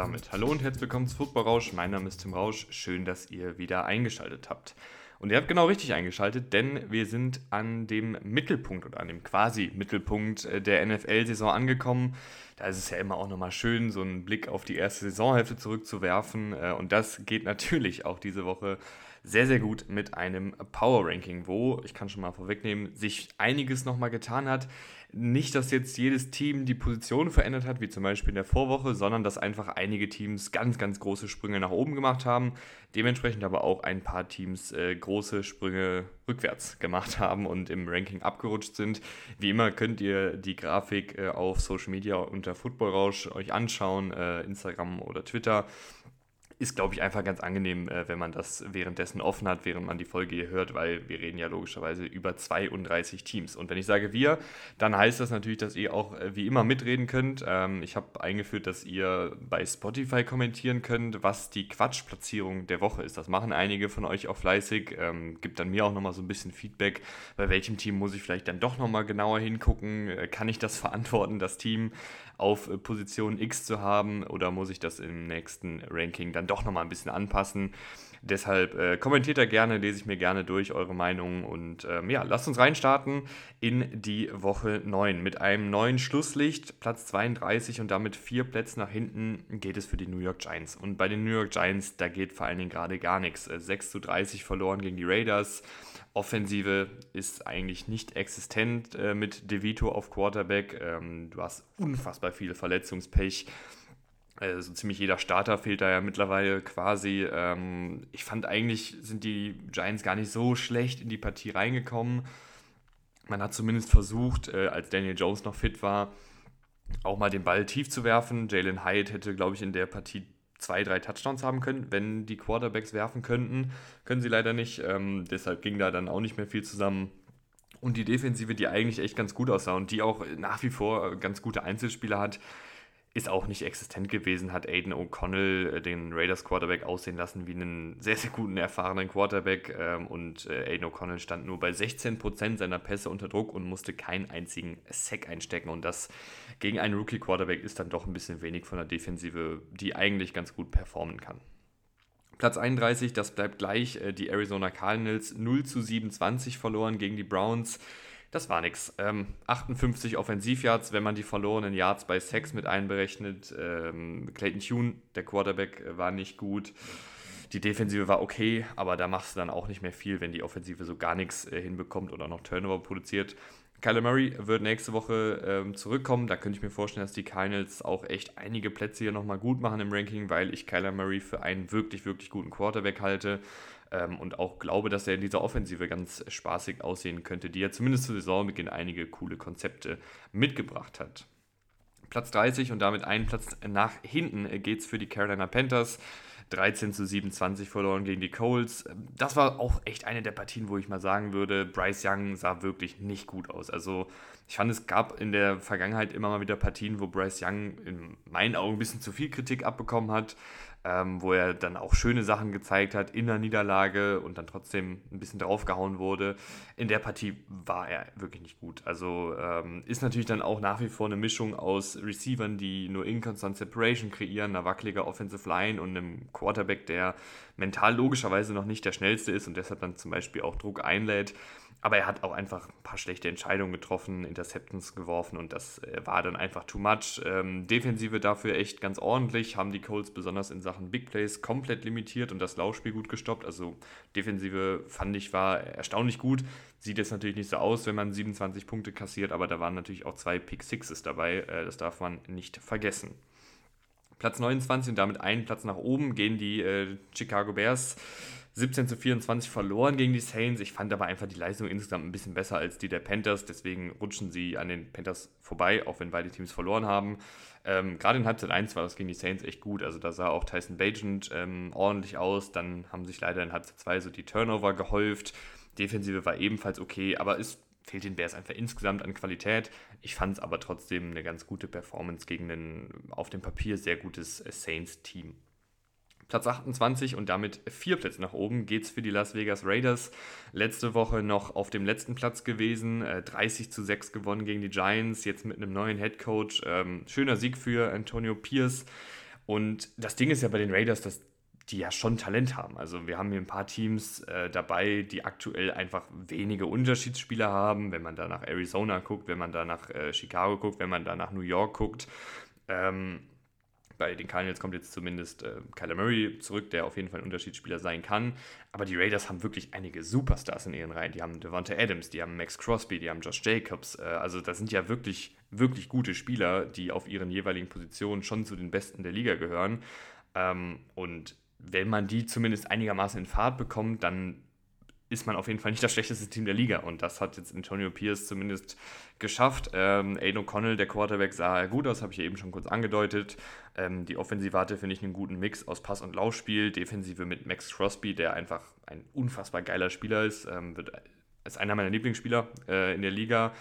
damit hallo und herzlich willkommen zu Football Rausch. Mein Name ist Tim Rausch. Schön, dass ihr wieder eingeschaltet habt. Und ihr habt genau richtig eingeschaltet, denn wir sind an dem Mittelpunkt oder an dem quasi Mittelpunkt äh, der NFL-Saison angekommen. Da ist es ja immer auch nochmal schön, so einen Blick auf die erste Saisonhälfte zurückzuwerfen. Äh, und das geht natürlich auch diese Woche sehr, sehr gut mit einem Power Ranking, wo, ich kann schon mal vorwegnehmen, sich einiges nochmal getan hat. Nicht, dass jetzt jedes Team die Position verändert hat, wie zum Beispiel in der Vorwoche, sondern dass einfach einige Teams ganz, ganz große Sprünge nach oben gemacht haben. Dementsprechend aber auch ein paar Teams äh, große Sprünge rückwärts gemacht haben und im Ranking abgerutscht sind. Wie immer könnt ihr die Grafik äh, auf Social Media unter Football Rausch euch anschauen, äh, Instagram oder Twitter ist, glaube ich, einfach ganz angenehm, äh, wenn man das währenddessen offen hat, während man die Folge hier hört, weil wir reden ja logischerweise über 32 Teams. Und wenn ich sage wir, dann heißt das natürlich, dass ihr auch äh, wie immer mitreden könnt. Ähm, ich habe eingeführt, dass ihr bei Spotify kommentieren könnt, was die Quatschplatzierung der Woche ist. Das machen einige von euch auch fleißig. Ähm, gibt dann mir auch nochmal so ein bisschen Feedback, bei welchem Team muss ich vielleicht dann doch nochmal genauer hingucken. Äh, kann ich das verantworten, das Team auf äh, Position X zu haben oder muss ich das im nächsten Ranking dann doch nochmal ein bisschen anpassen? Deshalb äh, kommentiert da gerne, lese ich mir gerne durch eure Meinung und ähm, ja, lasst uns reinstarten in die Woche 9 mit einem neuen Schlusslicht, Platz 32 und damit vier Plätze nach hinten geht es für die New York Giants. Und bei den New York Giants, da geht vor allen Dingen gerade gar nichts. 6 äh, zu 30 verloren gegen die Raiders. Offensive ist eigentlich nicht existent äh, mit DeVito auf Quarterback. Ähm, du hast unfassbar viel Verletzungspech. Also so ziemlich jeder Starter fehlt da ja mittlerweile quasi. Ähm, ich fand eigentlich sind die Giants gar nicht so schlecht in die Partie reingekommen. Man hat zumindest versucht, äh, als Daniel Jones noch fit war, auch mal den Ball tief zu werfen. Jalen Hyatt hätte, glaube ich, in der Partie zwei, drei Touchdowns haben können, wenn die Quarterbacks werfen könnten. Können sie leider nicht. Ähm, deshalb ging da dann auch nicht mehr viel zusammen. Und die Defensive, die eigentlich echt ganz gut aussah und die auch nach wie vor ganz gute Einzelspieler hat, ist auch nicht existent gewesen, hat Aiden O'Connell äh, den Raiders Quarterback aussehen lassen wie einen sehr, sehr guten, erfahrenen Quarterback ähm, und äh, Aiden O'Connell stand nur bei 16% seiner Pässe unter Druck und musste keinen einzigen Sack einstecken und das gegen einen Rookie Quarterback ist dann doch ein bisschen wenig von der Defensive, die eigentlich ganz gut performen kann. Platz 31, das bleibt gleich, äh, die Arizona Cardinals 0 zu 27 verloren gegen die Browns. Das war nix. Ähm, 58 Offensivyards, wenn man die verlorenen Yards bei Sex mit einberechnet. Ähm, Clayton Tune, der Quarterback, äh, war nicht gut. Die Defensive war okay, aber da machst du dann auch nicht mehr viel, wenn die Offensive so gar nichts äh, hinbekommt oder noch Turnover produziert. Kyler Murray wird nächste Woche ähm, zurückkommen. Da könnte ich mir vorstellen, dass die Cardinals auch echt einige Plätze hier nochmal gut machen im Ranking, weil ich Kyler Murray für einen wirklich, wirklich guten Quarterback halte ähm, und auch glaube, dass er in dieser Offensive ganz spaßig aussehen könnte, die ja zumindest zu Saisonbeginn einige coole Konzepte mitgebracht hat. Platz 30 und damit einen Platz nach hinten geht es für die Carolina Panthers. 13 zu 27 verloren gegen die Coles. Das war auch echt eine der Partien, wo ich mal sagen würde, Bryce Young sah wirklich nicht gut aus. Also ich fand, es gab in der Vergangenheit immer mal wieder Partien, wo Bryce Young in meinen Augen ein bisschen zu viel Kritik abbekommen hat ähm, wo er dann auch schöne Sachen gezeigt hat in der Niederlage und dann trotzdem ein bisschen draufgehauen wurde. In der Partie war er wirklich nicht gut. Also ähm, ist natürlich dann auch nach wie vor eine Mischung aus Receivern, die nur Inconstant Separation kreieren, einer wackeliger Offensive Line und einem Quarterback, der mental logischerweise noch nicht der schnellste ist und deshalb dann zum Beispiel auch Druck einlädt. Aber er hat auch einfach ein paar schlechte Entscheidungen getroffen, Interceptions geworfen und das äh, war dann einfach too much. Ähm, Defensive dafür echt ganz ordentlich, haben die Colts besonders in Sachen Big Plays komplett limitiert und das Laufspiel gut gestoppt. Also Defensive fand ich war erstaunlich gut. Sieht jetzt natürlich nicht so aus, wenn man 27 Punkte kassiert, aber da waren natürlich auch zwei Pick Sixes dabei. Äh, das darf man nicht vergessen. Platz 29 und damit einen Platz nach oben gehen die äh, Chicago Bears 17 zu 24 verloren gegen die Saints. Ich fand aber einfach die Leistung insgesamt ein bisschen besser als die der Panthers. Deswegen rutschen sie an den Panthers vorbei, auch wenn beide Teams verloren haben. Ähm, Gerade in Halbzeit 1 war das gegen die Saints echt gut. Also da sah auch Tyson Bagent ähm, ordentlich aus. Dann haben sich leider in Halbzeit 2 so die Turnover gehäuft. Defensive war ebenfalls okay, aber es fehlt den Bears einfach insgesamt an Qualität. Ich fand es aber trotzdem eine ganz gute Performance gegen ein auf dem Papier sehr gutes Saints-Team. Platz 28 und damit vier Plätze nach oben geht es für die Las Vegas Raiders. Letzte Woche noch auf dem letzten Platz gewesen, 30 äh, zu 6 gewonnen gegen die Giants, jetzt mit einem neuen Head Coach. Ähm, schöner Sieg für Antonio Pierce. Und das Ding ist ja bei den Raiders, dass die ja schon Talent haben. Also wir haben hier ein paar Teams äh, dabei, die aktuell einfach wenige Unterschiedsspieler haben. Wenn man da nach Arizona guckt, wenn man da nach äh, Chicago guckt, wenn man da nach New York guckt. Ähm, bei den Cardinals kommt jetzt zumindest äh, Kyler Murray zurück, der auf jeden Fall ein Unterschiedsspieler sein kann. Aber die Raiders haben wirklich einige Superstars in ihren Reihen. Die haben Devonta Adams, die haben Max Crosby, die haben Josh Jacobs. Äh, also das sind ja wirklich, wirklich gute Spieler, die auf ihren jeweiligen Positionen schon zu den Besten der Liga gehören. Ähm, und wenn man die zumindest einigermaßen in Fahrt bekommt, dann ist man auf jeden Fall nicht das schlechteste Team der Liga. Und das hat jetzt Antonio Pierce zumindest geschafft. Ähm, Aiden O'Connell, der Quarterback, sah gut aus, habe ich eben schon kurz angedeutet. Ähm, die Offensive hatte, finde ich, einen guten Mix aus Pass- und Laufspiel. Defensive mit Max Crosby, der einfach ein unfassbar geiler Spieler ist. Ähm, wird, ist einer meiner Lieblingsspieler äh, in der Liga.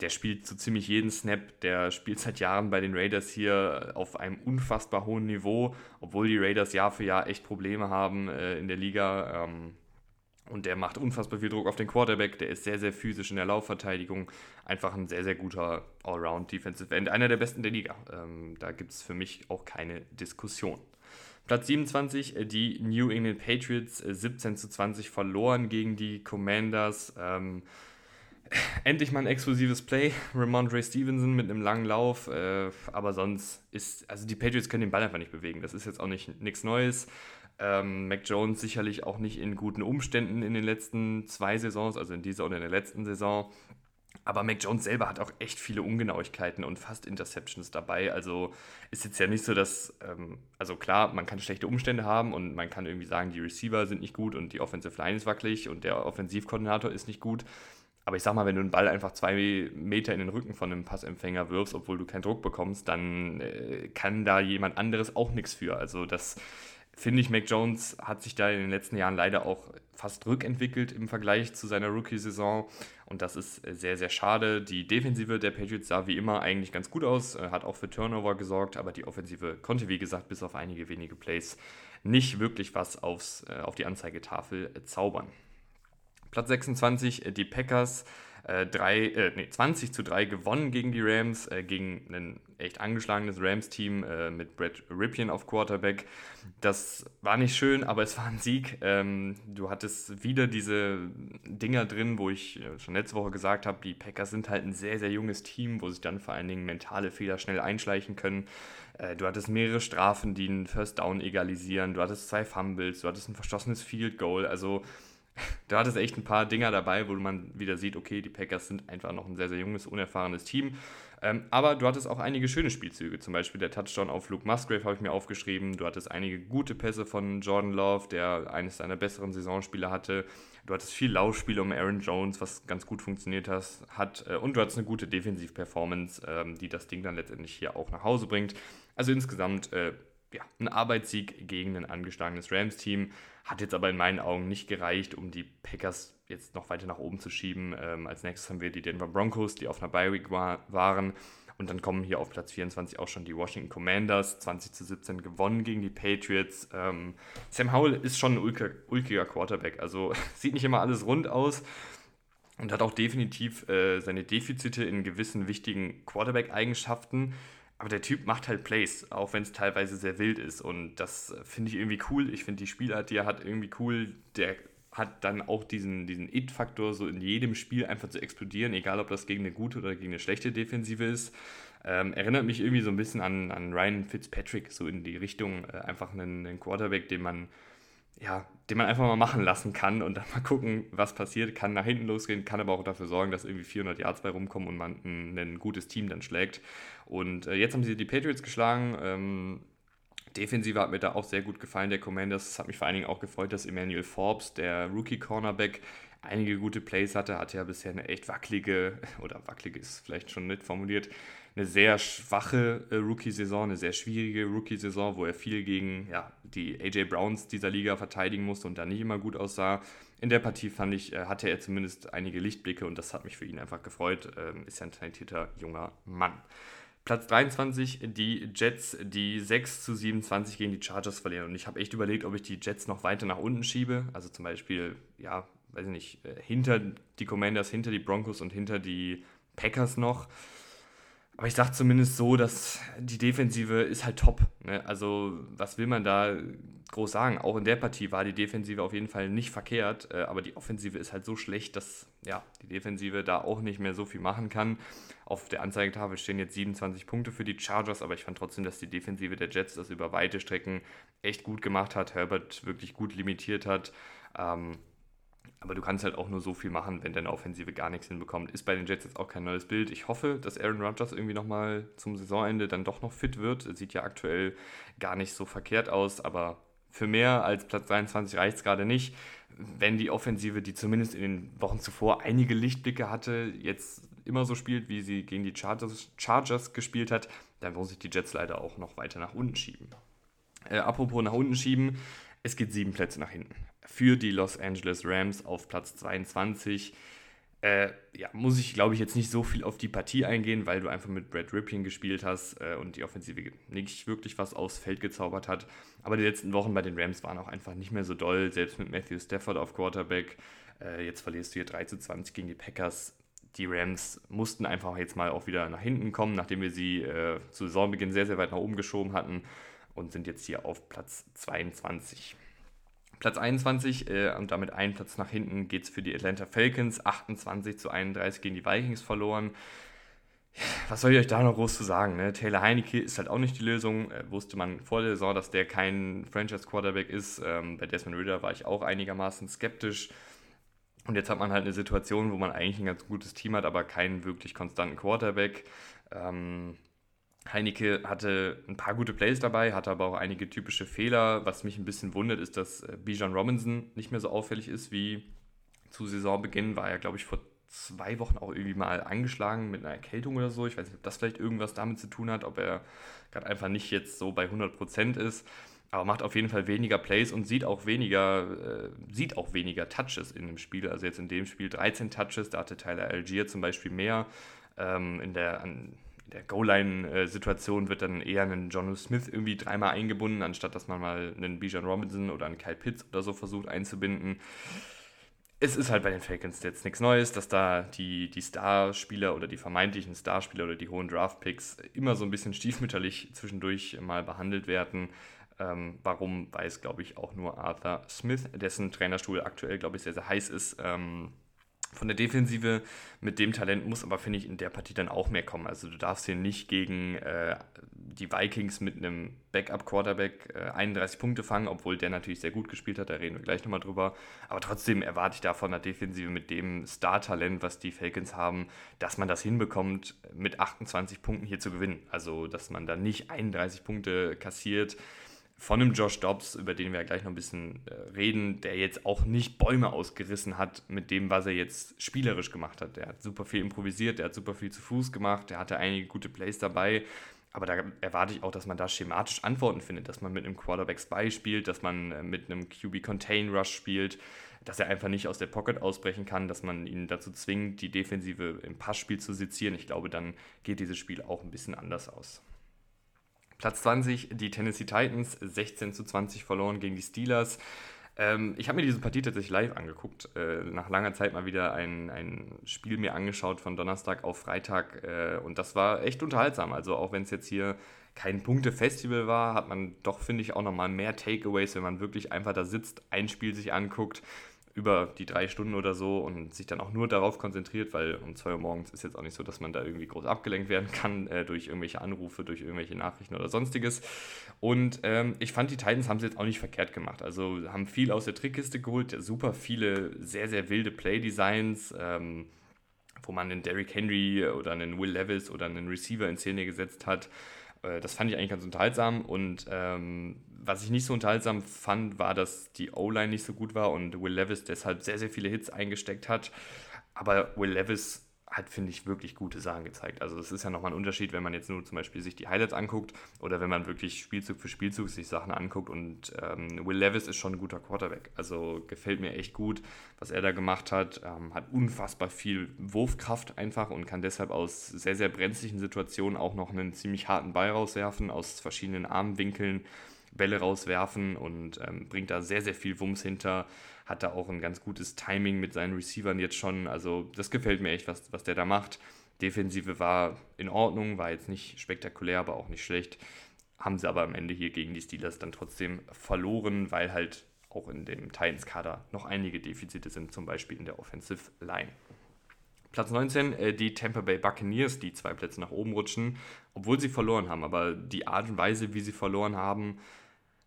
Der spielt so ziemlich jeden Snap. Der spielt seit Jahren bei den Raiders hier auf einem unfassbar hohen Niveau, obwohl die Raiders Jahr für Jahr echt Probleme haben äh, in der Liga. Ähm, und der macht unfassbar viel Druck auf den Quarterback. Der ist sehr, sehr physisch in der Laufverteidigung. Einfach ein sehr, sehr guter Allround-Defensive End. Einer der besten der Liga. Ähm, da gibt es für mich auch keine Diskussion. Platz 27, äh, die New England Patriots, 17 äh, zu 20 verloren gegen die Commanders. Ähm, endlich mal ein exklusives Play. Ramondre Stevenson mit einem langen Lauf. Äh, aber sonst ist, also die Patriots können den Ball einfach nicht bewegen. Das ist jetzt auch nicht nichts Neues. Ähm, Mac Jones sicherlich auch nicht in guten Umständen in den letzten zwei Saisons, also in dieser und in der letzten Saison. Aber Mac Jones selber hat auch echt viele Ungenauigkeiten und fast Interceptions dabei. Also ist jetzt ja nicht so, dass, ähm, also klar, man kann schlechte Umstände haben und man kann irgendwie sagen, die Receiver sind nicht gut und die Offensive Line ist wackelig und der Offensivkoordinator ist nicht gut. Aber ich sag mal, wenn du einen Ball einfach zwei Meter in den Rücken von einem Passempfänger wirfst, obwohl du keinen Druck bekommst, dann äh, kann da jemand anderes auch nichts für. Also das finde ich, Mac Jones hat sich da in den letzten Jahren leider auch fast rückentwickelt im Vergleich zu seiner Rookie-Saison. Und das ist sehr, sehr schade. Die Defensive der Patriots sah wie immer eigentlich ganz gut aus, äh, hat auch für Turnover gesorgt, aber die Offensive konnte, wie gesagt, bis auf einige wenige Plays nicht wirklich was aufs, äh, auf die Anzeigetafel zaubern. Platz 26, äh, die Packers äh, äh, nee, 20 zu 3 gewonnen gegen die Rams, äh, gegen ein echt angeschlagenes Rams-Team äh, mit Brett Ripien auf Quarterback. Das war nicht schön, aber es war ein Sieg. Ähm, du hattest wieder diese Dinger drin, wo ich äh, schon letzte Woche gesagt habe, die Packers sind halt ein sehr, sehr junges Team, wo sich dann vor allen Dingen mentale Fehler schnell einschleichen können. Äh, du hattest mehrere Strafen, die einen First Down egalisieren. Du hattest zwei Fumbles, du hattest ein verschossenes Field Goal. Also da hat es echt ein paar Dinger dabei, wo man wieder sieht, okay, die Packers sind einfach noch ein sehr, sehr junges, unerfahrenes Team. Ähm, aber du hattest auch einige schöne Spielzüge, zum Beispiel der Touchdown auf Luke Musgrave habe ich mir aufgeschrieben. Du hattest einige gute Pässe von Jordan Love, der eines seiner besseren Saisonspiele hatte. Du hattest viel Laufspiel um Aaron Jones, was ganz gut funktioniert hat. Äh, und du hattest eine gute Defensiv-Performance, ähm, die das Ding dann letztendlich hier auch nach Hause bringt. Also insgesamt äh, ja, ein Arbeitssieg gegen ein angeschlagenes Rams-Team. Hat jetzt aber in meinen Augen nicht gereicht, um die Packers jetzt noch weiter nach oben zu schieben. Ähm, als nächstes haben wir die Denver Broncos, die auf einer Bye-Week war, waren. Und dann kommen hier auf Platz 24 auch schon die Washington Commanders, 20 zu 17 gewonnen gegen die Patriots. Ähm, Sam Howell ist schon ein ulkiger, ulkiger Quarterback, also sieht nicht immer alles rund aus und hat auch definitiv äh, seine Defizite in gewissen wichtigen Quarterback-Eigenschaften. Aber der Typ macht halt Plays, auch wenn es teilweise sehr wild ist. Und das äh, finde ich irgendwie cool. Ich finde die Spielart, die er hat, irgendwie cool. Der hat dann auch diesen, diesen It-Faktor, so in jedem Spiel einfach zu explodieren, egal ob das gegen eine gute oder gegen eine schlechte Defensive ist. Ähm, erinnert mich irgendwie so ein bisschen an, an Ryan Fitzpatrick, so in die Richtung, äh, einfach einen, einen Quarterback, den man ja, den man einfach mal machen lassen kann und dann mal gucken, was passiert. Kann nach hinten losgehen, kann aber auch dafür sorgen, dass irgendwie 400 Yards bei rumkommen und man ein, ein gutes Team dann schlägt. Und äh, jetzt haben sie die Patriots geschlagen. Ähm, Defensive hat mir da auch sehr gut gefallen, der Commanders. Es hat mich vor allen Dingen auch gefreut, dass Emmanuel Forbes, der Rookie-Cornerback, einige gute Plays hatte. Hatte ja bisher eine echt wackelige, oder wackelige ist vielleicht schon nicht formuliert, eine sehr schwache äh, Rookie-Saison, eine sehr schwierige Rookie-Saison, wo er viel gegen ja, die AJ Browns dieser Liga verteidigen musste und da nicht immer gut aussah. In der Partie fand ich, äh, hatte er zumindest einige Lichtblicke und das hat mich für ihn einfach gefreut. Ähm, ist ja ein talentierter junger Mann. Platz 23, die Jets, die 6 zu 27 gegen die Chargers verlieren. Und ich habe echt überlegt, ob ich die Jets noch weiter nach unten schiebe. Also zum Beispiel, ja, weiß ich nicht, äh, hinter die Commanders, hinter die Broncos und hinter die Packers noch. Aber ich sage zumindest so, dass die Defensive ist halt top. Ne? Also was will man da groß sagen? Auch in der Partie war die Defensive auf jeden Fall nicht verkehrt, äh, aber die Offensive ist halt so schlecht, dass ja, die Defensive da auch nicht mehr so viel machen kann. Auf der Anzeigetafel stehen jetzt 27 Punkte für die Chargers, aber ich fand trotzdem, dass die Defensive der Jets das über weite Strecken echt gut gemacht hat, Herbert wirklich gut limitiert hat. Ähm, aber du kannst halt auch nur so viel machen, wenn deine Offensive gar nichts hinbekommt. Ist bei den Jets jetzt auch kein neues Bild. Ich hoffe, dass Aaron Rodgers irgendwie nochmal zum Saisonende dann doch noch fit wird. Sieht ja aktuell gar nicht so verkehrt aus, aber für mehr als Platz 23 reicht es gerade nicht. Wenn die Offensive, die zumindest in den Wochen zuvor einige Lichtblicke hatte, jetzt immer so spielt, wie sie gegen die Chargers, Chargers gespielt hat, dann muss ich die Jets leider auch noch weiter nach unten schieben. Äh, apropos nach unten schieben, es geht sieben Plätze nach hinten für die Los Angeles Rams auf Platz 22. Äh, ja, muss ich, glaube ich, jetzt nicht so viel auf die Partie eingehen, weil du einfach mit Brad Ripien gespielt hast äh, und die Offensive nicht wirklich was aufs Feld gezaubert hat. Aber die letzten Wochen bei den Rams waren auch einfach nicht mehr so doll, selbst mit Matthew Stafford auf Quarterback. Äh, jetzt verlierst du hier 3 zu 20 gegen die Packers. Die Rams mussten einfach jetzt mal auch wieder nach hinten kommen, nachdem wir sie äh, zu Saisonbeginn sehr, sehr weit nach oben geschoben hatten und sind jetzt hier auf Platz 22. Platz 21 äh, und damit einen Platz nach hinten geht es für die Atlanta Falcons. 28 zu 31 gegen die Vikings verloren. Was soll ich euch da noch groß zu sagen? Ne? Taylor Heineke ist halt auch nicht die Lösung. Äh, wusste man vor der Saison, dass der kein Franchise-Quarterback ist. Ähm, bei Desmond Ritter war ich auch einigermaßen skeptisch. Und jetzt hat man halt eine Situation, wo man eigentlich ein ganz gutes Team hat, aber keinen wirklich konstanten Quarterback. Ähm, Heineke hatte ein paar gute Plays dabei, hatte aber auch einige typische Fehler. Was mich ein bisschen wundert, ist, dass äh, Bijan Robinson nicht mehr so auffällig ist wie zu Saisonbeginn. War er, glaube ich, vor zwei Wochen auch irgendwie mal angeschlagen mit einer Erkältung oder so. Ich weiß nicht, ob das vielleicht irgendwas damit zu tun hat, ob er gerade einfach nicht jetzt so bei 100% ist. Aber macht auf jeden Fall weniger Plays und sieht auch weniger, äh, sieht auch weniger Touches in dem Spiel. Also jetzt in dem Spiel 13 Touches, da hatte Tyler Algier zum Beispiel mehr. Ähm, in der, an, der Goal-Line-Situation wird dann eher ein John Smith irgendwie dreimal eingebunden, anstatt dass man mal einen Bijan Robinson oder einen Kyle Pitts oder so versucht einzubinden. Es ist halt bei den Falcons jetzt nichts Neues, dass da die, die Starspieler oder die vermeintlichen Starspieler oder die hohen Draft-Picks immer so ein bisschen stiefmütterlich zwischendurch mal behandelt werden. Ähm, warum, weiß, glaube ich, auch nur Arthur Smith, dessen Trainerstuhl aktuell, glaube ich, sehr, sehr heiß ist. Ähm, von der Defensive mit dem Talent muss aber, finde ich, in der Partie dann auch mehr kommen. Also du darfst hier nicht gegen äh, die Vikings mit einem Backup-Quarterback äh, 31 Punkte fangen, obwohl der natürlich sehr gut gespielt hat, da reden wir gleich nochmal drüber. Aber trotzdem erwarte ich da von der Defensive mit dem Star-Talent, was die Falcons haben, dass man das hinbekommt, mit 28 Punkten hier zu gewinnen. Also, dass man da nicht 31 Punkte kassiert von einem Josh Dobbs, über den wir ja gleich noch ein bisschen äh, reden, der jetzt auch nicht Bäume ausgerissen hat mit dem, was er jetzt spielerisch gemacht hat. Der hat super viel improvisiert, der hat super viel zu Fuß gemacht, der hatte einige gute Plays dabei. Aber da erwarte ich auch, dass man da schematisch Antworten findet, dass man mit einem Quarterback Spy spielt, dass man äh, mit einem QB Contain Rush spielt, dass er einfach nicht aus der Pocket ausbrechen kann, dass man ihn dazu zwingt, die Defensive im Passspiel zu sezieren. Ich glaube, dann geht dieses Spiel auch ein bisschen anders aus. Platz 20, die Tennessee Titans, 16 zu 20 verloren gegen die Steelers. Ähm, ich habe mir diese Partie tatsächlich live angeguckt. Äh, nach langer Zeit mal wieder ein, ein Spiel mir angeschaut von Donnerstag auf Freitag. Äh, und das war echt unterhaltsam. Also auch wenn es jetzt hier kein Punktefestival war, hat man doch, finde ich, auch nochmal mehr Takeaways, wenn man wirklich einfach da sitzt, ein Spiel sich anguckt über die drei Stunden oder so und sich dann auch nur darauf konzentriert, weil um zwei Uhr morgens ist jetzt auch nicht so, dass man da irgendwie groß abgelenkt werden kann äh, durch irgendwelche Anrufe, durch irgendwelche Nachrichten oder sonstiges. Und ähm, ich fand, die Titans haben es jetzt auch nicht verkehrt gemacht. Also haben viel aus der Trickkiste geholt, super viele sehr, sehr wilde Play-Designs. Ähm, wo man einen Derrick Henry oder einen Will Levis oder einen Receiver in Szene gesetzt hat. Äh, das fand ich eigentlich ganz unterhaltsam und ähm, was ich nicht so unterhaltsam fand, war, dass die O-Line nicht so gut war und Will Levis deshalb sehr, sehr viele Hits eingesteckt hat. Aber Will Levis hat, finde ich, wirklich gute Sachen gezeigt. Also es ist ja nochmal ein Unterschied, wenn man jetzt nur zum Beispiel sich die Highlights anguckt oder wenn man wirklich Spielzug für Spielzug sich Sachen anguckt. Und ähm, Will Levis ist schon ein guter Quarterback. Also gefällt mir echt gut, was er da gemacht hat. Ähm, hat unfassbar viel Wurfkraft einfach und kann deshalb aus sehr, sehr brenzlichen Situationen auch noch einen ziemlich harten Ball rauswerfen, aus verschiedenen Armwinkeln. Bälle rauswerfen und ähm, bringt da sehr, sehr viel Wumms hinter. Hat da auch ein ganz gutes Timing mit seinen Receivern jetzt schon. Also das gefällt mir echt, was, was der da macht. Defensive war in Ordnung, war jetzt nicht spektakulär, aber auch nicht schlecht. Haben sie aber am Ende hier gegen die Steelers dann trotzdem verloren, weil halt auch in dem Titans-Kader noch einige Defizite sind, zum Beispiel in der Offensive Line. Platz 19, äh, die Tampa Bay Buccaneers, die zwei Plätze nach oben rutschen, obwohl sie verloren haben. Aber die Art und Weise, wie sie verloren haben,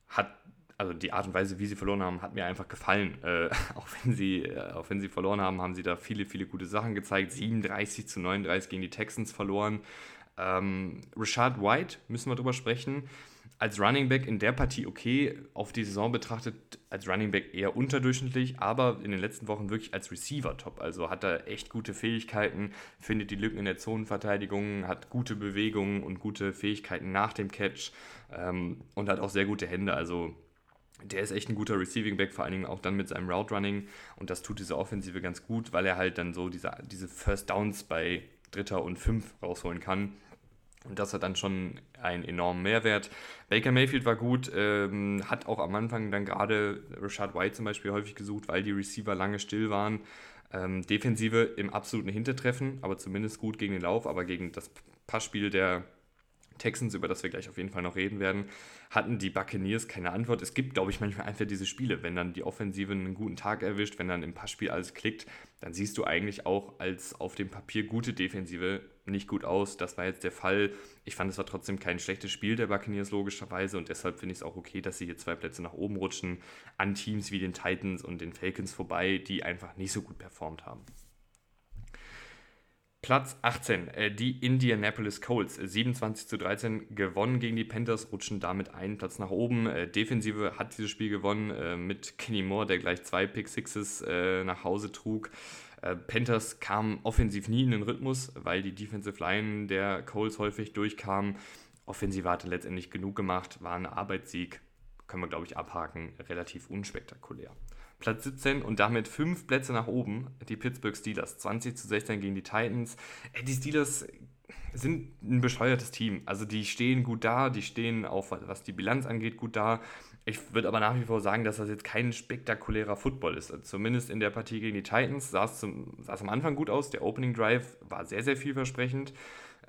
hat, also die Art und Weise, wie sie verloren haben, hat mir einfach gefallen. Äh, auch, wenn sie, äh, auch wenn sie verloren haben, haben sie da viele, viele gute Sachen gezeigt. 37 zu 39 gegen die Texans verloren. Ähm, Rashad White, müssen wir drüber sprechen als Running Back in der Partie okay, auf die Saison betrachtet als Running Back eher unterdurchschnittlich, aber in den letzten Wochen wirklich als Receiver top. Also hat er echt gute Fähigkeiten, findet die Lücken in der Zonenverteidigung, hat gute Bewegungen und gute Fähigkeiten nach dem Catch ähm, und hat auch sehr gute Hände. Also der ist echt ein guter Receiving Back, vor allen Dingen auch dann mit seinem Route Running und das tut diese Offensive ganz gut, weil er halt dann so diese, diese First Downs bei Dritter und Fünf rausholen kann und das hat dann schon einen enormen Mehrwert. Baker Mayfield war gut, ähm, hat auch am Anfang dann gerade Rashad White zum Beispiel häufig gesucht, weil die Receiver lange still waren. Ähm, Defensive im absoluten Hintertreffen, aber zumindest gut gegen den Lauf, aber gegen das Passspiel der Texans, über das wir gleich auf jeden Fall noch reden werden, hatten die Buccaneers keine Antwort. Es gibt, glaube ich, manchmal einfach diese Spiele, wenn dann die Offensive einen guten Tag erwischt, wenn dann im Passspiel alles klickt, dann siehst du eigentlich auch als auf dem Papier gute Defensive nicht gut aus. Das war jetzt der Fall. Ich fand, es war trotzdem kein schlechtes Spiel der Buccaneers logischerweise und deshalb finde ich es auch okay, dass sie hier zwei Plätze nach oben rutschen an Teams wie den Titans und den Falcons vorbei, die einfach nicht so gut performt haben. Platz 18, äh, die Indianapolis Colts. 27 zu 13 gewonnen gegen die Panthers, rutschen damit einen Platz nach oben. Äh, Defensive hat dieses Spiel gewonnen äh, mit Kenny Moore, der gleich zwei Pick Sixes nach Hause trug. Panthers kamen offensiv nie in den Rhythmus, weil die Defensive Line der Colts häufig durchkam. Offensive hatte letztendlich genug gemacht, war ein Arbeitssieg, können wir glaube ich abhaken, relativ unspektakulär. Platz 17 und damit fünf Plätze nach oben, die Pittsburgh Steelers. 20 zu 16 gegen die Titans. Die Steelers sind ein bescheuertes Team. Also die stehen gut da, die stehen auch, was die Bilanz angeht, gut da. Ich würde aber nach wie vor sagen, dass das jetzt kein spektakulärer Football ist. Also zumindest in der Partie gegen die Titans sah es, sah es am Anfang gut aus. Der Opening Drive war sehr, sehr vielversprechend.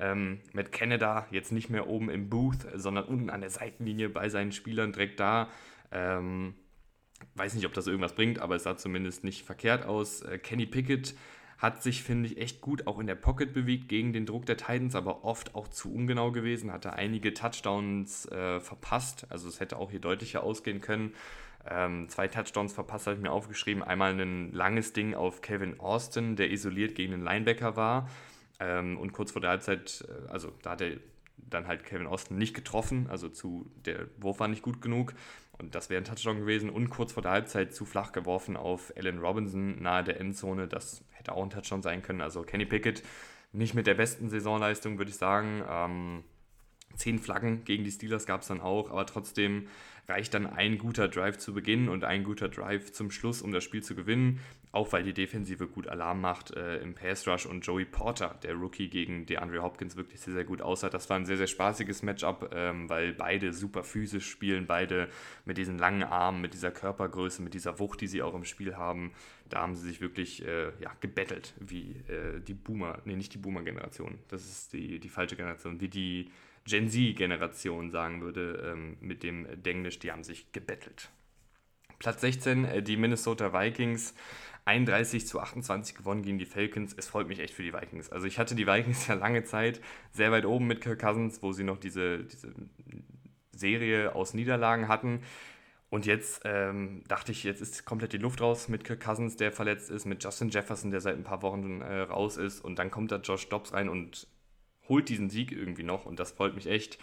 Ähm, mit Canada jetzt nicht mehr oben im Booth, sondern unten an der Seitenlinie bei seinen Spielern direkt da. Ähm, Weiß nicht, ob das irgendwas bringt, aber es sah zumindest nicht verkehrt aus. Äh, Kenny Pickett hat sich, finde ich, echt gut auch in der Pocket bewegt gegen den Druck der Titans, aber oft auch zu ungenau gewesen, hatte einige Touchdowns äh, verpasst. Also es hätte auch hier deutlicher ausgehen können. Ähm, zwei Touchdowns verpasst, habe ich mir aufgeschrieben. Einmal ein langes Ding auf Kevin Austin, der isoliert gegen den Linebacker war. Ähm, und kurz vor der Halbzeit, äh, also da hat er dann halt Kevin Austin nicht getroffen, also zu, der Wurf war nicht gut genug. Und das wäre ein Touchdown gewesen und kurz vor der Halbzeit zu flach geworfen auf Allen Robinson nahe der Endzone. Das hätte auch ein Touchdown sein können. Also Kenny Pickett nicht mit der besten Saisonleistung, würde ich sagen. Ähm, zehn Flaggen gegen die Steelers gab es dann auch, aber trotzdem reicht dann ein guter Drive zu Beginn und ein guter Drive zum Schluss, um das Spiel zu gewinnen. Auch weil die Defensive gut Alarm macht äh, im Pass Rush und Joey Porter, der Rookie gegen DeAndre Hopkins, wirklich sehr, sehr gut aussah. Das war ein sehr, sehr spaßiges Matchup, ähm, weil beide super physisch spielen, beide mit diesen langen Armen, mit dieser Körpergröße, mit dieser Wucht, die sie auch im Spiel haben. Da haben sie sich wirklich äh, ja, gebettelt, wie äh, die Boomer, nee, nicht die Boomer-Generation, das ist die, die falsche Generation, wie die Gen Z-Generation sagen würde, ähm, mit dem Denglisch, die haben sich gebettelt. Platz 16, äh, die Minnesota Vikings. 31 zu 28 gewonnen gegen die Falcons. Es freut mich echt für die Vikings. Also ich hatte die Vikings ja lange Zeit sehr weit oben mit Kirk Cousins, wo sie noch diese, diese Serie aus Niederlagen hatten. Und jetzt ähm, dachte ich, jetzt ist komplett die Luft raus mit Kirk Cousins, der verletzt ist, mit Justin Jefferson, der seit ein paar Wochen äh, raus ist. Und dann kommt da Josh Dobbs rein und holt diesen Sieg irgendwie noch und das freut mich echt.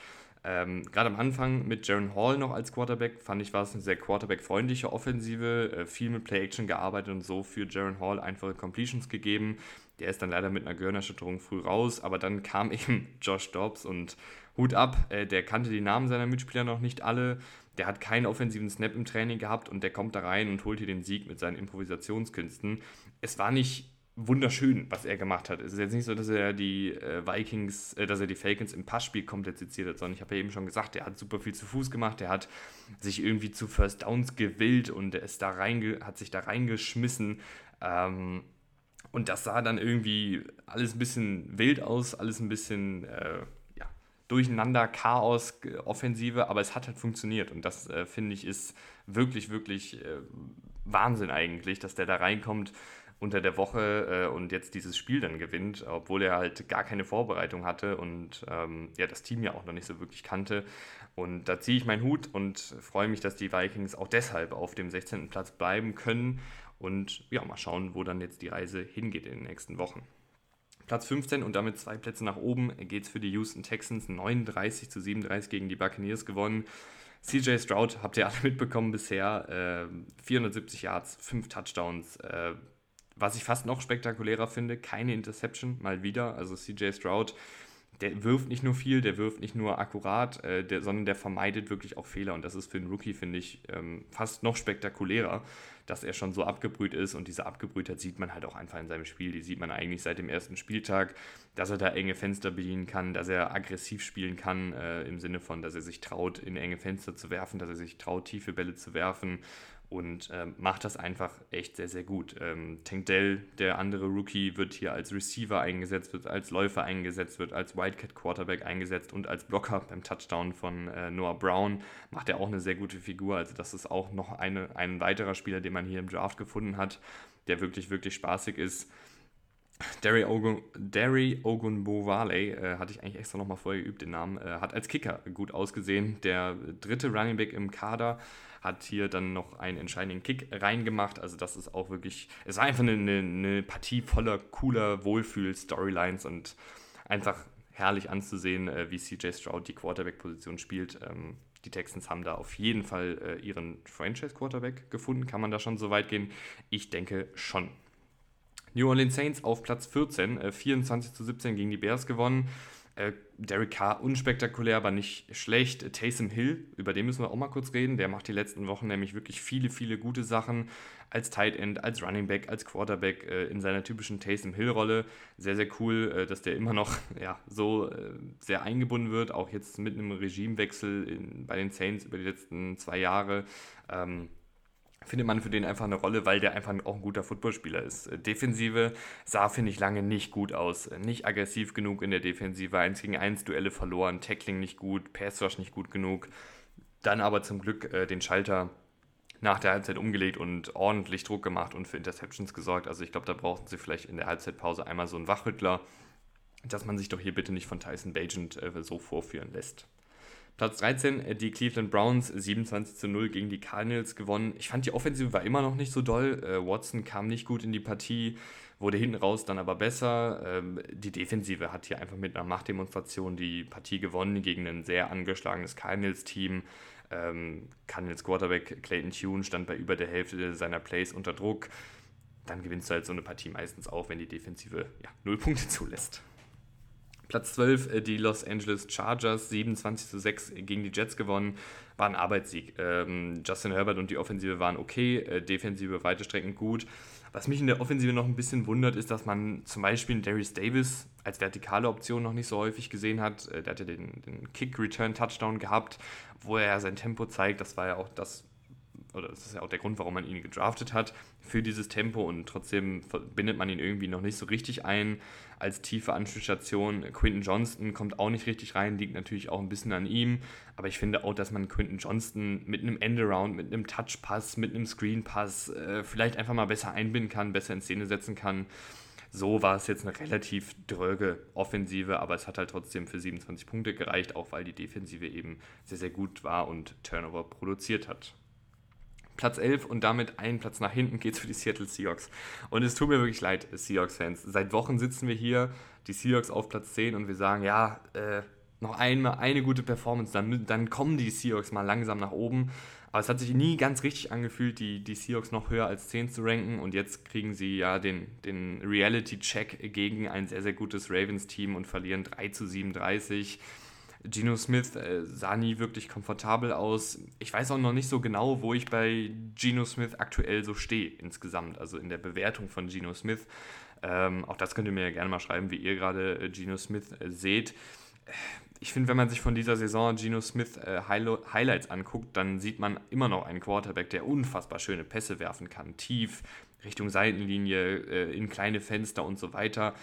Ähm, Gerade am Anfang mit Jaron Hall noch als Quarterback fand ich, war es eine sehr Quarterback-freundliche Offensive, äh, viel mit Play-Action gearbeitet und so für Jaron Hall einfache Completions gegeben. Der ist dann leider mit einer Gehirnerschütterung früh raus, aber dann kam eben Josh Dobbs und Hut ab, äh, der kannte die Namen seiner Mitspieler noch nicht alle. Der hat keinen offensiven Snap im Training gehabt und der kommt da rein und holt hier den Sieg mit seinen Improvisationskünsten. Es war nicht wunderschön, was er gemacht hat. Es ist jetzt nicht so, dass er die äh, Vikings, äh, dass er die Falcons im Passspiel komplett seziert hat, sondern ich habe ja eben schon gesagt, er hat super viel zu Fuß gemacht, er hat sich irgendwie zu First Downs gewillt und er ist da reinge hat sich da reingeschmissen. Ähm, Und das sah dann irgendwie alles ein bisschen wild aus, alles ein bisschen äh, ja, durcheinander, Chaos, Offensive, aber es hat halt funktioniert. Und das, äh, finde ich, ist wirklich, wirklich äh, Wahnsinn eigentlich, dass der da reinkommt unter der Woche äh, und jetzt dieses Spiel dann gewinnt, obwohl er halt gar keine Vorbereitung hatte und ähm, ja, das Team ja auch noch nicht so wirklich kannte. Und da ziehe ich meinen Hut und freue mich, dass die Vikings auch deshalb auf dem 16. Platz bleiben können und ja, mal schauen, wo dann jetzt die Reise hingeht in den nächsten Wochen. Platz 15 und damit zwei Plätze nach oben geht es für die Houston Texans. 39 zu 37 gegen die Buccaneers gewonnen. CJ Stroud habt ihr alle mitbekommen bisher. Äh, 470 Yards, 5 Touchdowns. Äh, was ich fast noch spektakulärer finde, keine Interception, mal wieder. Also CJ Stroud der wirft nicht nur viel, der wirft nicht nur akkurat, äh, der, sondern der vermeidet wirklich auch Fehler. Und das ist für einen Rookie, finde ich, ähm, fast noch spektakulärer, dass er schon so abgebrüht ist. Und diese Abgebrühtheit sieht man halt auch einfach in seinem Spiel. Die sieht man eigentlich seit dem ersten Spieltag, dass er da enge Fenster bedienen kann, dass er aggressiv spielen kann, äh, im Sinne von, dass er sich traut, in enge Fenster zu werfen, dass er sich traut, tiefe Bälle zu werfen und ähm, macht das einfach echt sehr, sehr gut. Ähm, Tank Dell, der andere Rookie, wird hier als Receiver eingesetzt, wird als Läufer eingesetzt, wird als Wildcat Quarterback eingesetzt und als Blocker beim Touchdown von äh, Noah Brown macht er auch eine sehr gute Figur. Also das ist auch noch eine, ein weiterer Spieler, den man hier im Draft gefunden hat, der wirklich, wirklich spaßig ist. Derry, Ogun, Derry Ogunbowale, äh, hatte ich eigentlich extra nochmal vorher geübt, den Namen, äh, hat als Kicker gut ausgesehen. Der dritte Running Back im Kader hat hier dann noch einen entscheidenden Kick reingemacht. Also das ist auch wirklich, es war einfach eine, eine Partie voller cooler Wohlfühl-Storylines und einfach herrlich anzusehen, äh, wie CJ Stroud die Quarterback-Position spielt. Ähm, die Texans haben da auf jeden Fall äh, ihren Franchise-Quarterback gefunden. Kann man da schon so weit gehen? Ich denke schon. New Orleans Saints auf Platz 14, äh, 24 zu 17 gegen die Bears gewonnen. Äh, Derek Carr unspektakulär, aber nicht schlecht. Taysom Hill, über den müssen wir auch mal kurz reden. Der macht die letzten Wochen nämlich wirklich viele, viele gute Sachen als Tight End, als Running Back, als Quarterback äh, in seiner typischen Taysom Hill-Rolle. Sehr, sehr cool, äh, dass der immer noch ja, so äh, sehr eingebunden wird, auch jetzt mit einem Regimewechsel in, bei den Saints über die letzten zwei Jahre. Ähm, findet man für den einfach eine Rolle, weil der einfach auch ein guter Footballspieler ist. Äh, Defensive sah, finde ich, lange nicht gut aus. Äh, nicht aggressiv genug in der Defensive, 1 gegen 1 Duelle verloren, Tackling nicht gut, Pass Rush nicht gut genug. Dann aber zum Glück äh, den Schalter nach der Halbzeit umgelegt und ordentlich Druck gemacht und für Interceptions gesorgt. Also ich glaube, da brauchten sie vielleicht in der Halbzeitpause einmal so einen Wachrüttler, dass man sich doch hier bitte nicht von Tyson Bagent äh, so vorführen lässt. Platz 13, äh, die Cleveland Browns 27 zu 0 gegen die Cardinals gewonnen. Ich fand die Offensive war immer noch nicht so doll. Äh, Watson kam nicht gut in die Partie, wurde hinten raus dann aber besser. Ähm, die Defensive hat hier einfach mit einer Machtdemonstration die Partie gewonnen gegen ein sehr angeschlagenes Cardinals-Team. Ähm, Cardinals Quarterback Clayton Tune stand bei über der Hälfte seiner Plays unter Druck. Dann gewinnst du halt so eine Partie meistens auch, wenn die Defensive ja, null Punkte zulässt. Platz 12 äh, die Los Angeles Chargers, 27 zu 6 gegen die Jets gewonnen. War ein Arbeitssieg. Ähm, Justin Herbert und die Offensive waren okay, äh, Defensive weite Strecken gut. Was mich in der Offensive noch ein bisschen wundert, ist, dass man zum Beispiel Darius Davis als vertikale Option noch nicht so häufig gesehen hat. Äh, der hatte den, den Kick-Return-Touchdown gehabt, wo er sein Tempo zeigt. Das war ja auch das, oder das ist ja auch der Grund, warum man ihn gedraftet hat, für dieses Tempo und trotzdem bindet man ihn irgendwie noch nicht so richtig ein als tiefe Anspielstation. Quinton Johnston kommt auch nicht richtig rein, liegt natürlich auch ein bisschen an ihm, aber ich finde auch, dass man Quinton Johnston mit einem Endaround, mit einem Touchpass, mit einem Screenpass äh, vielleicht einfach mal besser einbinden kann, besser in Szene setzen kann. So war es jetzt eine relativ dröge Offensive, aber es hat halt trotzdem für 27 Punkte gereicht, auch weil die Defensive eben sehr, sehr gut war und Turnover produziert hat. Platz 11 und damit einen Platz nach hinten geht es für die Seattle Seahawks. Und es tut mir wirklich leid, Seahawks-Fans. Seit Wochen sitzen wir hier, die Seahawks auf Platz 10 und wir sagen, ja, äh, noch einmal eine gute Performance, dann, dann kommen die Seahawks mal langsam nach oben. Aber es hat sich nie ganz richtig angefühlt, die, die Seahawks noch höher als 10 zu ranken. Und jetzt kriegen sie ja den, den Reality-Check gegen ein sehr, sehr gutes Ravens-Team und verlieren 3 zu 37. Geno Smith äh, sah nie wirklich komfortabel aus. Ich weiß auch noch nicht so genau, wo ich bei Geno Smith aktuell so stehe insgesamt, also in der Bewertung von Geno Smith. Ähm, auch das könnt ihr mir ja gerne mal schreiben, wie ihr gerade äh, Geno Smith äh, seht. ich finde, wenn man sich von dieser Saison Geno Smith äh, Highlights anguckt, dann sieht man immer noch einen Quarterback, der unfassbar schöne Pässe werfen kann, tief, Richtung Seitenlinie, äh, in kleine Fenster und so weiter.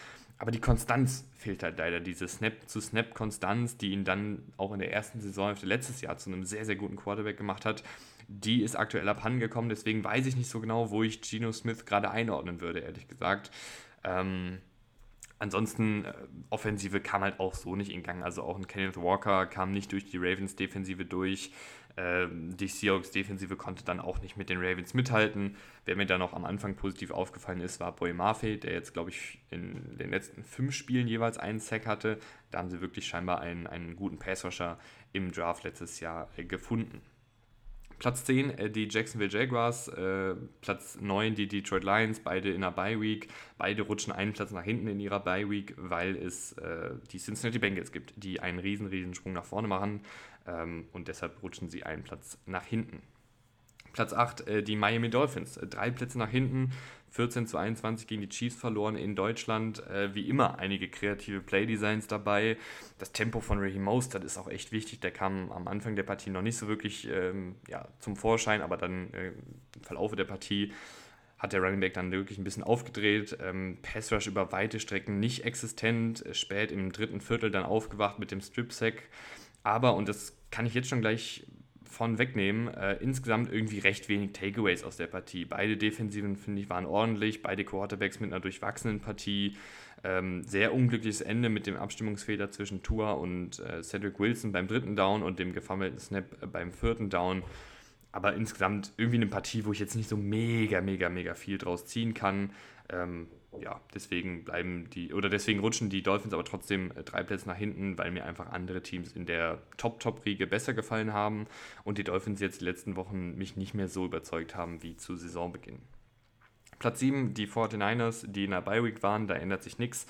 Aber die Konstanz fehlt halt leider, diese Snap-zu-Snap-Konstanz, die ihn dann auch in der ersten Saison letztes Jahr zu einem sehr, sehr guten Quarterback gemacht hat. Die ist aktuell abhandengekommen, deswegen weiß ich nicht so genau, wo ich Geno Smith gerade einordnen würde, ehrlich gesagt. Ähm, ansonsten, äh, Offensive kam halt auch so nicht in Gang. Also auch ein Kenneth Walker kam nicht durch die Ravens Defensive durch. Ähm, die Seahawks Defensive konnte dann auch nicht mit den Ravens mithalten. Wer mir da noch am Anfang positiv aufgefallen ist, war Boy Mafe, der jetzt, glaube ich, in den letzten fünf Spielen jeweils einen Sack hatte. Da haben sie wirklich scheinbar einen, einen guten Passrusher im Draft letztes Jahr äh, gefunden. Platz 10 äh, die Jacksonville Jaguars, äh, Platz 9 die Detroit Lions, beide in der Bye Week. Beide rutschen einen Platz nach hinten in ihrer Bye Week, weil es äh, die Cincinnati Bengals gibt, die einen riesen, riesen Sprung nach vorne machen ähm, und deshalb rutschen sie einen Platz nach hinten. Platz 8 äh, die Miami Dolphins, äh, drei Plätze nach hinten, 14 zu 21 gegen die Chiefs verloren in Deutschland. Äh, wie immer einige kreative Playdesigns dabei. Das Tempo von Raheem Mostert ist auch echt wichtig. Der kam am Anfang der Partie noch nicht so wirklich ähm, ja, zum Vorschein, aber dann äh, im Verlauf der Partie hat der Running Back dann wirklich ein bisschen aufgedreht. Ähm, Pass Rush über weite Strecken nicht existent. Äh, spät im dritten Viertel dann aufgewacht mit dem Strip Sack. Aber, und das kann ich jetzt schon gleich von wegnehmen, äh, insgesamt irgendwie recht wenig Takeaways aus der Partie. Beide Defensiven, finde ich, waren ordentlich, beide Quarterbacks mit einer durchwachsenen Partie. Ähm, sehr unglückliches Ende mit dem Abstimmungsfehler zwischen Tua und äh, Cedric Wilson beim dritten Down und dem gefummelten Snap äh, beim vierten Down. Aber insgesamt irgendwie eine Partie, wo ich jetzt nicht so mega, mega, mega viel draus ziehen kann. Ähm, ja, deswegen bleiben die, oder deswegen rutschen die Dolphins aber trotzdem äh, drei Plätze nach hinten, weil mir einfach andere Teams in der Top-Top-Riege besser gefallen haben und die Dolphins jetzt die letzten Wochen mich nicht mehr so überzeugt haben wie zu Saisonbeginn. Platz 7, die 49ers, die in der Bye-Week waren, da ändert sich nichts.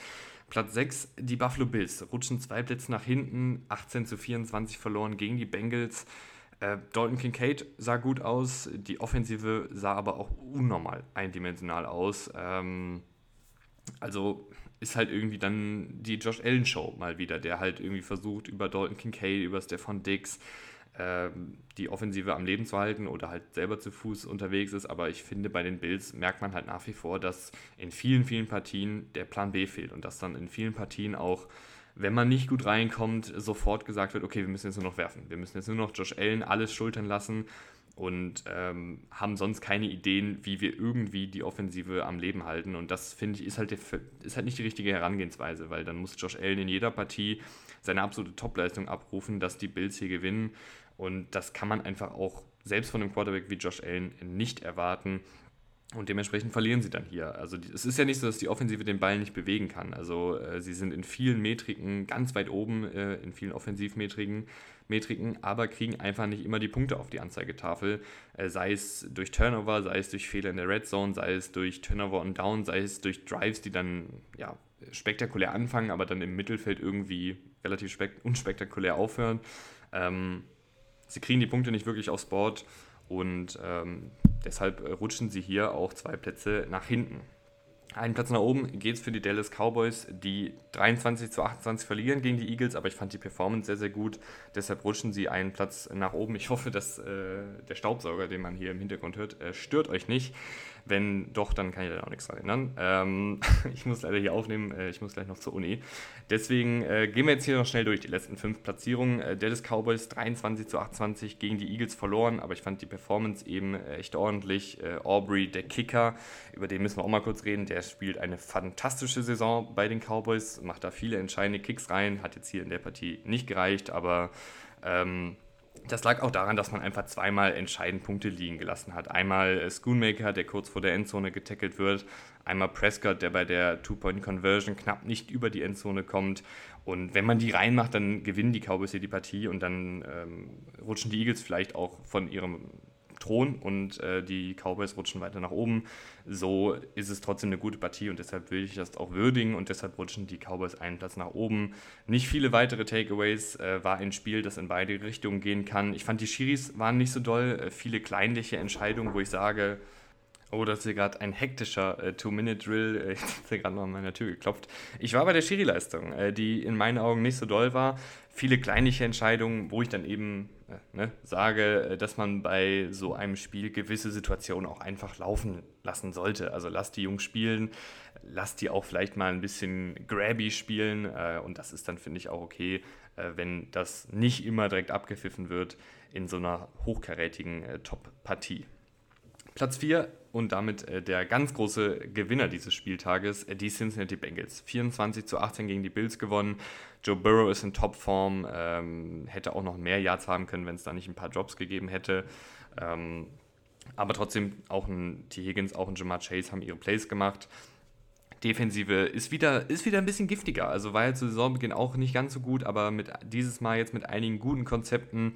Platz 6, die Buffalo Bills, rutschen zwei Plätze nach hinten, 18 zu 24 verloren gegen die Bengals. Äh, Dalton Kincaid sah gut aus, die Offensive sah aber auch unnormal eindimensional aus. Ähm, also ist halt irgendwie dann die Josh Allen Show mal wieder, der halt irgendwie versucht, über Dalton Kincaid, über Stefan Dix äh, die Offensive am Leben zu halten oder halt selber zu Fuß unterwegs ist. Aber ich finde, bei den Bills merkt man halt nach wie vor, dass in vielen, vielen Partien der Plan B fehlt und dass dann in vielen Partien auch wenn man nicht gut reinkommt, sofort gesagt wird, okay, wir müssen jetzt nur noch werfen. Wir müssen jetzt nur noch Josh Allen alles schultern lassen und ähm, haben sonst keine Ideen, wie wir irgendwie die Offensive am Leben halten. Und das finde ich ist halt, der, ist halt nicht die richtige Herangehensweise, weil dann muss Josh Allen in jeder Partie seine absolute Topleistung abrufen, dass die Bills hier gewinnen. Und das kann man einfach auch selbst von einem Quarterback wie Josh Allen nicht erwarten. Und dementsprechend verlieren sie dann hier. Also die, es ist ja nicht so, dass die Offensive den Ball nicht bewegen kann. Also äh, sie sind in vielen Metriken ganz weit oben, äh, in vielen Offensivmetriken. Metriken, aber kriegen einfach nicht immer die Punkte auf die Anzeigetafel. Äh, sei es durch Turnover, sei es durch Fehler in der Red Zone, sei es durch Turnover und Down, sei es durch Drives, die dann ja, spektakulär anfangen, aber dann im Mittelfeld irgendwie relativ unspektakulär aufhören. Ähm, sie kriegen die Punkte nicht wirklich aufs Board und ähm, deshalb rutschen sie hier auch zwei Plätze nach hinten. Einen Platz nach oben geht es für die Dallas Cowboys, die 23 zu 28 verlieren gegen die Eagles, aber ich fand die Performance sehr, sehr gut. Deshalb rutschen sie einen Platz nach oben. Ich hoffe, dass äh, der Staubsauger, den man hier im Hintergrund hört, äh, stört euch nicht. Wenn doch, dann kann ich da auch nichts dran ändern. Ähm, ich muss leider hier aufnehmen, äh, ich muss gleich noch zur Uni. Deswegen äh, gehen wir jetzt hier noch schnell durch die letzten fünf Platzierungen. Äh, Dallas Cowboys 23 zu 28 gegen die Eagles verloren, aber ich fand die Performance eben äh, echt ordentlich. Äh, Aubrey, der Kicker, über den müssen wir auch mal kurz reden, der spielt eine fantastische Saison bei den Cowboys, macht da viele entscheidende Kicks rein, hat jetzt hier in der Partie nicht gereicht, aber ähm, das lag auch daran, dass man einfach zweimal entscheidend Punkte liegen gelassen hat. Einmal äh, Schoonmaker, der kurz vor der Endzone getackelt wird. Einmal Prescott, der bei der Two-Point-Conversion knapp nicht über die Endzone kommt. Und wenn man die reinmacht, dann gewinnen die Cowboys hier die Partie und dann ähm, rutschen die Eagles vielleicht auch von ihrem Thron und äh, die Cowboys rutschen weiter nach oben. So ist es trotzdem eine gute Partie und deshalb will ich das auch würdigen und deshalb rutschen die Cowboys einen Platz nach oben. Nicht viele weitere Takeaways, äh, war ein Spiel, das in beide Richtungen gehen kann. Ich fand die Schiris waren nicht so doll, äh, viele kleinliche Entscheidungen, wo ich sage, Oh, das ist hier gerade ein hektischer äh, Two-Minute-Drill. Hat hier gerade noch an meiner Tür geklopft. Ich war bei der Schiri-Leistung, äh, die in meinen Augen nicht so doll war. Viele kleinliche Entscheidungen, wo ich dann eben äh, ne, sage, äh, dass man bei so einem Spiel gewisse Situationen auch einfach laufen lassen sollte. Also lasst die Jungs spielen, lasst die auch vielleicht mal ein bisschen grabby spielen. Äh, und das ist dann, finde ich, auch okay, wenn das nicht immer direkt abgepfiffen wird in so einer hochkarätigen Top-Partie. Platz 4 und damit äh, der ganz große Gewinner dieses Spieltages, äh, die Cincinnati Bengals. 24 zu 18 gegen die Bills gewonnen. Joe Burrow ist in Topform, ähm, hätte auch noch mehr Yards haben können, wenn es da nicht ein paar Drops gegeben hätte. Ähm, aber trotzdem, auch ein T. Higgins, auch ein Jamar Chase haben ihre Plays gemacht. Defensive ist wieder, ist wieder ein bisschen giftiger. Also war ja zu Saisonbeginn auch nicht ganz so gut, aber mit dieses Mal jetzt mit einigen guten Konzepten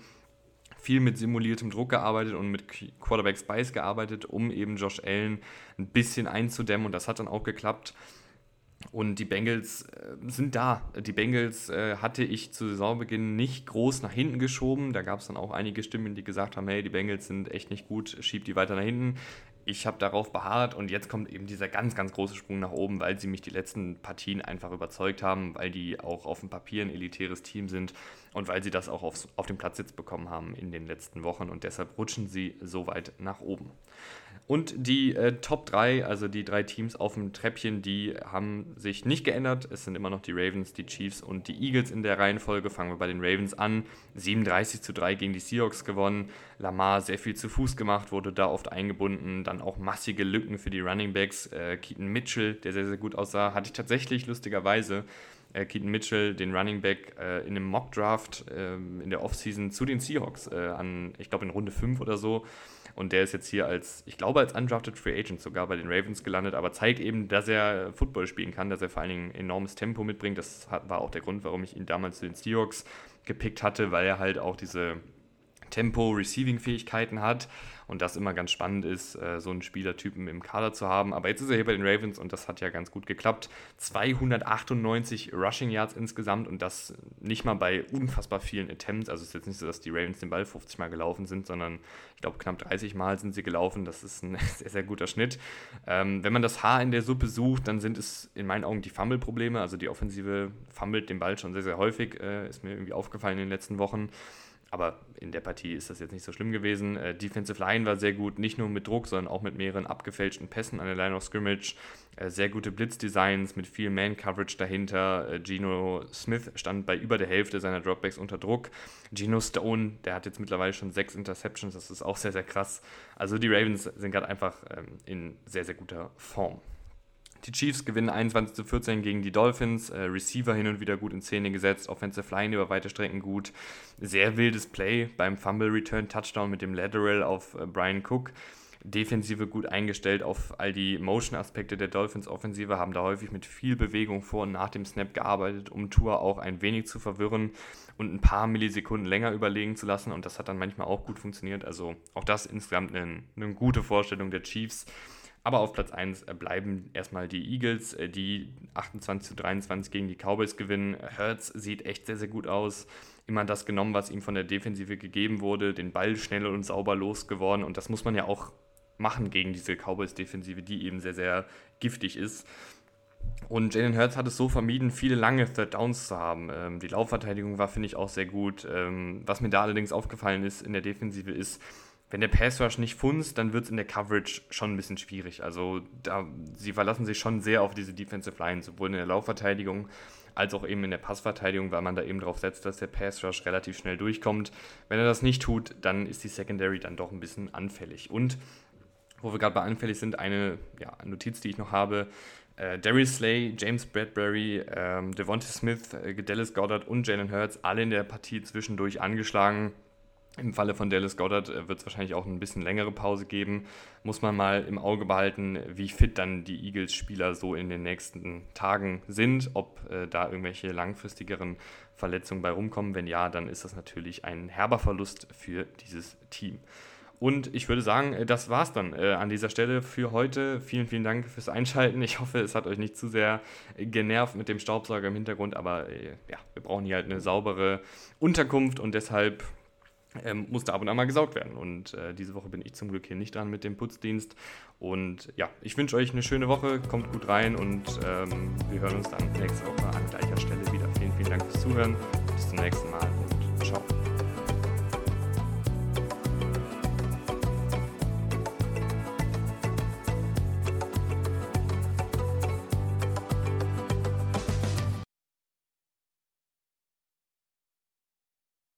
viel mit simuliertem Druck gearbeitet und mit Quarterback Spice gearbeitet, um eben Josh Allen ein bisschen einzudämmen und das hat dann auch geklappt. Und die Bengals äh, sind da. Die Bengals äh, hatte ich zu Saisonbeginn nicht groß nach hinten geschoben. Da gab es dann auch einige Stimmen, die gesagt haben, hey, die Bengals sind echt nicht gut, schiebt die weiter nach hinten ich habe darauf beharrt und jetzt kommt eben dieser ganz, ganz große Sprung nach oben, weil sie mich die letzten Partien einfach überzeugt haben, weil die auch auf dem Papier ein elitäres Team sind und weil sie das auch aufs, auf den Platz jetzt bekommen haben in den letzten Wochen und deshalb rutschen sie so weit nach oben. Und die äh, Top 3, also die drei Teams auf dem Treppchen, die haben sich nicht geändert. Es sind immer noch die Ravens, die Chiefs und die Eagles in der Reihenfolge. Fangen wir bei den Ravens an. 37 zu 3 gegen die Seahawks gewonnen. Lamar sehr viel zu Fuß gemacht, wurde da oft eingebunden. Dann auch massige Lücken für die Running Backs. Äh, Keaton Mitchell, der sehr, sehr gut aussah, hatte ich tatsächlich lustigerweise äh, Keaton Mitchell, den Running Back, äh, in einem Mock Draft äh, in der Offseason zu den Seahawks äh, an, ich glaube in Runde 5 oder so. Und der ist jetzt hier als, ich glaube, als undrafted Free Agent sogar bei den Ravens gelandet, aber zeigt eben, dass er Football spielen kann, dass er vor allen Dingen enormes Tempo mitbringt. Das war auch der Grund, warum ich ihn damals zu den Seahawks gepickt hatte, weil er halt auch diese Tempo-Receiving-Fähigkeiten hat und das immer ganz spannend ist, äh, so einen Spielertypen im Kader zu haben. Aber jetzt ist er hier bei den Ravens und das hat ja ganz gut geklappt. 298 Rushing Yards insgesamt und das nicht mal bei unfassbar vielen Attempts. Also es ist jetzt nicht so, dass die Ravens den Ball 50 Mal gelaufen sind, sondern ich glaube knapp 30 Mal sind sie gelaufen. Das ist ein sehr, sehr guter Schnitt. Ähm, wenn man das Haar in der Suppe sucht, dann sind es in meinen Augen die Fumble-Probleme. Also die Offensive fummelt den Ball schon sehr, sehr häufig, äh, ist mir irgendwie aufgefallen in den letzten Wochen. Aber in der Partie ist das jetzt nicht so schlimm gewesen. Äh, Defensive Line war sehr gut, nicht nur mit Druck, sondern auch mit mehreren abgefälschten Pässen an der Line of Scrimmage. Äh, sehr gute Blitzdesigns mit viel Man-Coverage dahinter. Äh, Geno Smith stand bei über der Hälfte seiner Dropbacks unter Druck. Geno Stone, der hat jetzt mittlerweile schon sechs Interceptions, das ist auch sehr, sehr krass. Also die Ravens sind gerade einfach ähm, in sehr, sehr guter Form. Die Chiefs gewinnen 21 zu 14 gegen die Dolphins. Äh, Receiver hin und wieder gut in Szene gesetzt. Offensive Line über weite Strecken gut. Sehr wildes Play beim Fumble Return Touchdown mit dem Lateral auf äh, Brian Cook. Defensive gut eingestellt auf all die Motion-Aspekte der Dolphins-Offensive, haben da häufig mit viel Bewegung vor und nach dem Snap gearbeitet, um Tour auch ein wenig zu verwirren und ein paar Millisekunden länger überlegen zu lassen. Und das hat dann manchmal auch gut funktioniert. Also auch das insgesamt eine, eine gute Vorstellung der Chiefs. Aber auf Platz 1 äh, bleiben erstmal die Eagles, äh, die 28 zu 23 gegen die Cowboys gewinnen. Hertz sieht echt sehr, sehr gut aus. Immer das genommen, was ihm von der Defensive gegeben wurde, den Ball schnell und sauber losgeworden. Und das muss man ja auch machen gegen diese Cowboys-Defensive, die eben sehr, sehr giftig ist. Und Jalen Hurts hat es so vermieden, viele lange Third Downs zu haben. Ähm, die Laufverteidigung war, finde ich, auch sehr gut. Ähm, was mir da allerdings aufgefallen ist in der Defensive ist, wenn der Pass Rush nicht funzt, dann wird es in der Coverage schon ein bisschen schwierig. Also da, sie verlassen sich schon sehr auf diese Defensive Line, sowohl in der Laufverteidigung als auch eben in der Passverteidigung, weil man da eben darauf setzt, dass der Pass Rush relativ schnell durchkommt. Wenn er das nicht tut, dann ist die Secondary dann doch ein bisschen anfällig. Und wo wir gerade bei anfällig sind, eine ja, Notiz, die ich noch habe. Äh, Darius Slay, James Bradbury, ähm, Devonta Smith, äh, Dallas Goddard und Jalen Hurts alle in der Partie zwischendurch angeschlagen. Im Falle von Dallas Goddard äh, wird es wahrscheinlich auch ein bisschen längere Pause geben. Muss man mal im Auge behalten, wie fit dann die Eagles-Spieler so in den nächsten Tagen sind, ob äh, da irgendwelche langfristigeren Verletzungen bei rumkommen. Wenn ja, dann ist das natürlich ein herber Verlust für dieses Team. Und ich würde sagen, äh, das war's dann äh, an dieser Stelle für heute. Vielen, vielen Dank fürs Einschalten. Ich hoffe, es hat euch nicht zu sehr genervt mit dem Staubsauger im Hintergrund, aber äh, ja, wir brauchen hier halt eine saubere Unterkunft und deshalb ähm, musste ab und an mal gesaugt werden. Und äh, diese Woche bin ich zum Glück hier nicht dran mit dem Putzdienst. Und ja, ich wünsche euch eine schöne Woche, kommt gut rein und ähm, wir hören uns dann nächste Woche an gleicher Stelle wieder. Vielen, vielen Dank fürs Zuhören. Bis zum nächsten Mal und ciao.